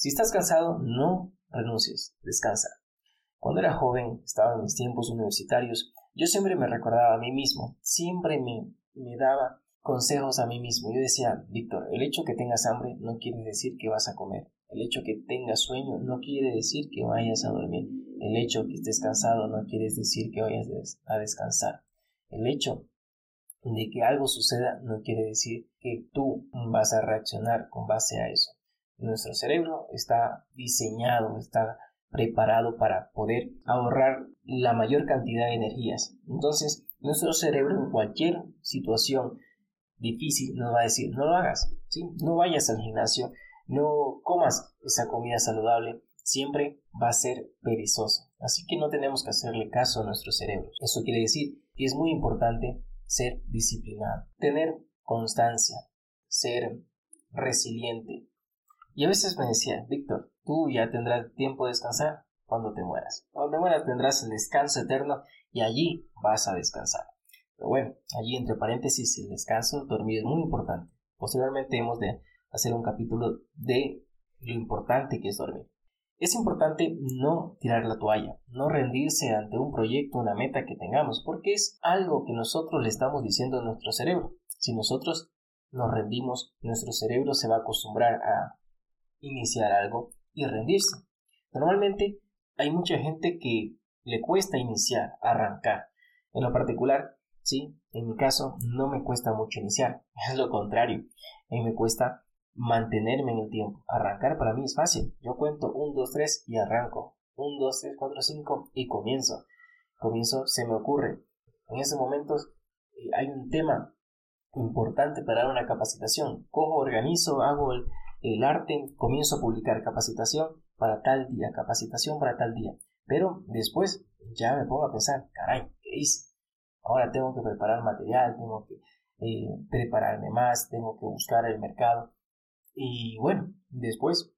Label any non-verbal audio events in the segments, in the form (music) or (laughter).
Si estás cansado, no renuncies, descansa. Cuando era joven, estaba en mis tiempos universitarios, yo siempre me recordaba a mí mismo, siempre me, daba consejos a mí mismo. Yo decía, Víctor, el hecho que tengas hambre no quiere decir que vas a comer. El hecho que tengas sueño no quiere decir que vayas a dormir. El hecho que estés cansado no quiere decir que vayas a descansar. El hecho de que algo suceda no quiere decir que tú vas a reaccionar con base a eso. Nuestro cerebro está diseñado, está preparado para poder ahorrar la mayor cantidad de energías. Entonces, nuestro cerebro en cualquier situación difícil nos va a decir, no lo hagas, ¿sí? no vayas al gimnasio, no comas esa comida saludable, siempre va a ser perezoso. Así que no tenemos que hacerle caso a nuestro cerebro. Eso quiere decir que es muy importante ser disciplinado, tener constancia, ser resiliente, y a veces me decía, Víctor, tú ya tendrás tiempo de descansar cuando te mueras. Cuando te mueras tendrás el descanso eterno y allí vas a descansar. Pero bueno, allí entre paréntesis el descanso, dormir es muy importante. Posteriormente hemos de hacer un capítulo de lo importante que es dormir. Es importante no tirar la toalla, no rendirse ante un proyecto, una meta que tengamos, porque es algo que nosotros le estamos diciendo a nuestro cerebro. Si nosotros nos rendimos, nuestro cerebro se va a acostumbrar a iniciar algo y rendirse. Normalmente hay mucha gente que le cuesta iniciar, arrancar. En lo particular, sí, en mi caso no me cuesta mucho iniciar, (laughs) es lo contrario, a me cuesta mantenerme en el tiempo. Arrancar para mí es fácil. Yo cuento 1, 2, 3 y arranco. 1, 2, 3, 4, 5 y comienzo. Comienzo, se me ocurre. En esos momentos eh, hay un tema importante para una capacitación. Cojo, organizo, hago el, el arte, comienzo a publicar capacitación para tal día, capacitación para tal día. Pero después ya me pongo a pensar, caray, ¿qué hice? Ahora tengo que preparar material, tengo que eh, prepararme más, tengo que buscar el mercado. Y bueno, después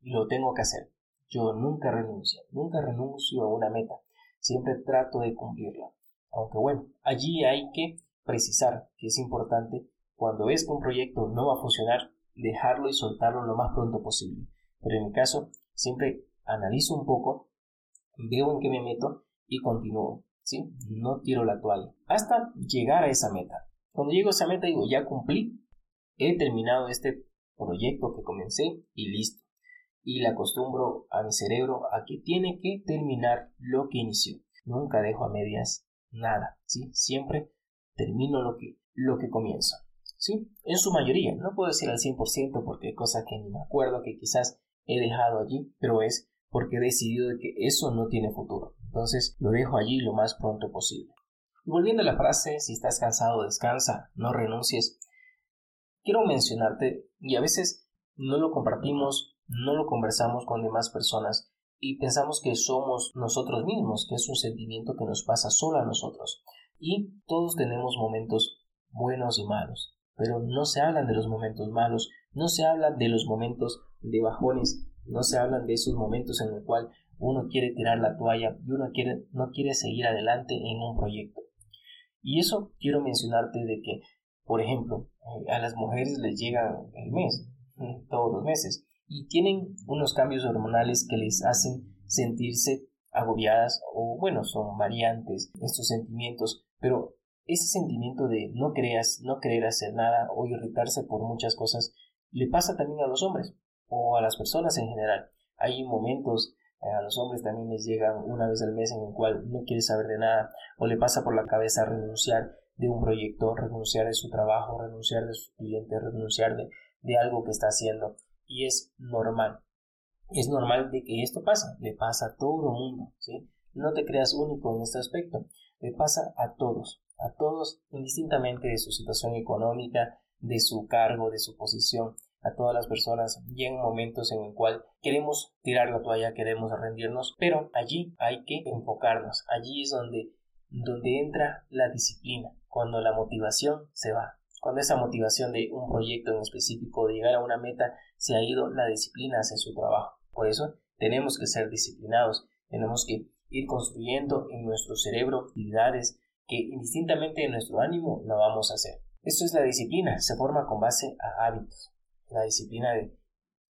lo tengo que hacer. Yo nunca renuncio, nunca renuncio a una meta. Siempre trato de cumplirla. Aunque bueno, allí hay que precisar que es importante cuando ves que un proyecto no va a funcionar, dejarlo y soltarlo lo más pronto posible. Pero en mi caso, siempre analizo un poco, veo en qué me meto y continúo. ¿sí? No tiro la toalla hasta llegar a esa meta. Cuando llego a esa meta digo, ya cumplí, he terminado este proyecto que comencé y listo. Y le acostumbro a mi cerebro a que tiene que terminar lo que inició. Nunca dejo a medias nada, ¿sí? Siempre termino lo que, lo que comienzo. ¿Sí? En su mayoría, no puedo decir al 100% porque hay cosas que ni me acuerdo que quizás he dejado allí, pero es porque he decidido de que eso no tiene futuro. Entonces lo dejo allí lo más pronto posible. Volviendo a la frase, si estás cansado, descansa, no renuncies. Quiero mencionarte, y a veces no lo compartimos, no lo conversamos con demás personas, y pensamos que somos nosotros mismos, que es un sentimiento que nos pasa solo a nosotros. Y todos tenemos momentos buenos y malos pero no se hablan de los momentos malos, no se habla de los momentos de bajones, no se hablan de esos momentos en el cual uno quiere tirar la toalla y uno quiere, no quiere seguir adelante en un proyecto. Y eso quiero mencionarte de que, por ejemplo, eh, a las mujeres les llega el mes, todos los meses, y tienen unos cambios hormonales que les hacen sentirse agobiadas o bueno, son variantes estos sentimientos, pero ese sentimiento de no creas, no querer hacer nada o irritarse por muchas cosas le pasa también a los hombres o a las personas en general. Hay momentos eh, a los hombres también les llegan una vez al mes en el cual no quiere saber de nada o le pasa por la cabeza renunciar de un proyecto, renunciar de su trabajo, renunciar de su cliente, renunciar de, de algo que está haciendo y es normal. Es normal de que esto pasa, le pasa a todo el mundo, ¿sí? No te creas único en este aspecto, le pasa a todos a todos, indistintamente de su situación económica, de su cargo, de su posición, a todas las personas llegan momentos en el cual queremos tirar la toalla, queremos rendirnos, pero allí hay que enfocarnos, allí es donde, donde entra la disciplina, cuando la motivación se va, cuando esa motivación de un proyecto en específico, de llegar a una meta, se ha ido, la disciplina hace su trabajo. Por eso tenemos que ser disciplinados, tenemos que ir construyendo en nuestro cerebro actividades que indistintamente de nuestro ánimo lo vamos a hacer. Esto es la disciplina, se forma con base a hábitos. La disciplina de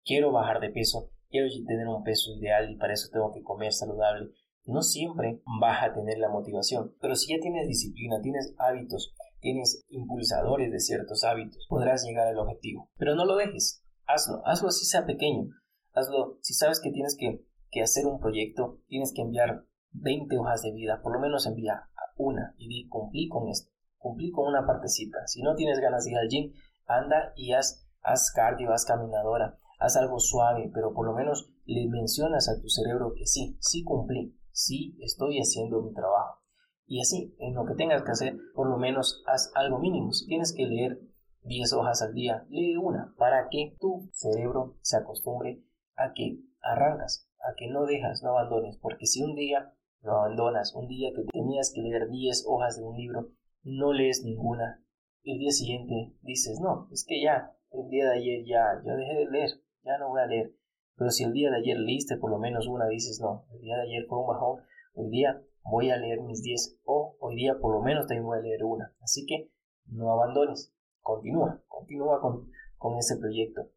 quiero bajar de peso quiero tener un peso ideal y para eso tengo que comer saludable. No siempre vas a tener la motivación, pero si ya tienes disciplina, tienes hábitos, tienes impulsadores de ciertos hábitos, podrás llegar al objetivo. Pero no lo dejes, hazlo, hazlo así sea pequeño, hazlo, si sabes que tienes que, que hacer un proyecto, tienes que enviar 20 hojas de vida, por lo menos envía una y di, cumplí con esto, cumplí con una partecita. Si no tienes ganas de ir al gym, anda y haz, haz cardio, haz caminadora, haz algo suave, pero por lo menos le mencionas a tu cerebro que sí, sí cumplí, sí estoy haciendo mi trabajo. Y así, en lo que tengas que hacer, por lo menos haz algo mínimo. Si tienes que leer 10 hojas al día, lee una para que tu cerebro se acostumbre a que arrancas, a que no dejas, no abandones, porque si un día lo abandonas, un día que tenías que leer 10 hojas de un libro, no lees ninguna, el día siguiente dices, no, es que ya, el día de ayer ya, yo dejé de leer, ya no voy a leer. Pero si el día de ayer leíste por lo menos una, dices, no, el día de ayer fue un bajón, hoy día voy a leer mis 10 o hoy día por lo menos también voy a leer una. Así que no abandones, continúa, continúa con, con ese proyecto.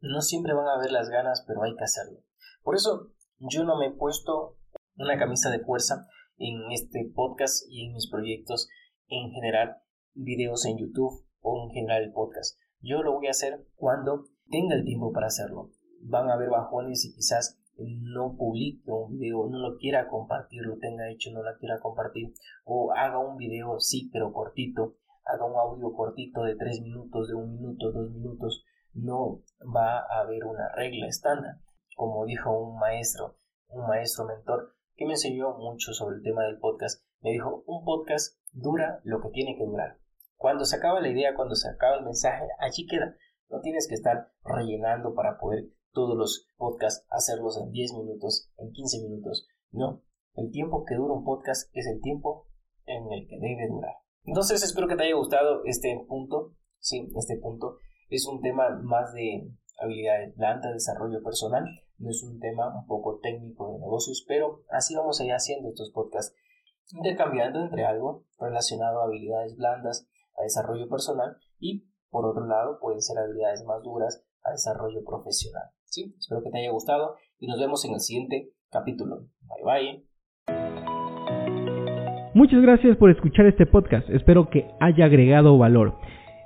No siempre van a haber las ganas, pero hay que hacerlo. Por eso yo no me he puesto una camisa de fuerza en este podcast y en mis proyectos en general, videos en YouTube o en general podcast. Yo lo voy a hacer cuando tenga el tiempo para hacerlo. Van a haber bajones y quizás no publique un video, no lo quiera compartir, lo tenga hecho, no la quiera compartir, o haga un video, sí, pero cortito, haga un audio cortito de tres minutos, de un minuto, dos minutos, no va a haber una regla estándar, como dijo un maestro, un maestro mentor, que me enseñó mucho sobre el tema del podcast, me dijo, un podcast dura lo que tiene que durar. Cuando se acaba la idea, cuando se acaba el mensaje, allí queda. No tienes que estar rellenando para poder todos los podcasts hacerlos en 10 minutos, en 15 minutos. No, el tiempo que dura un podcast es el tiempo en el que debe durar. Entonces espero que te haya gustado este punto. Sí, este punto es un tema más de habilidades blandas, desarrollo personal. No es un tema un poco técnico de negocios, pero así vamos a ir haciendo estos podcasts, intercambiando entre algo relacionado a habilidades blandas, a desarrollo personal y por otro lado pueden ser habilidades más duras a desarrollo profesional. ¿sí? Espero que te haya gustado y nos vemos en el siguiente capítulo. Bye bye. Muchas gracias por escuchar este podcast. Espero que haya agregado valor.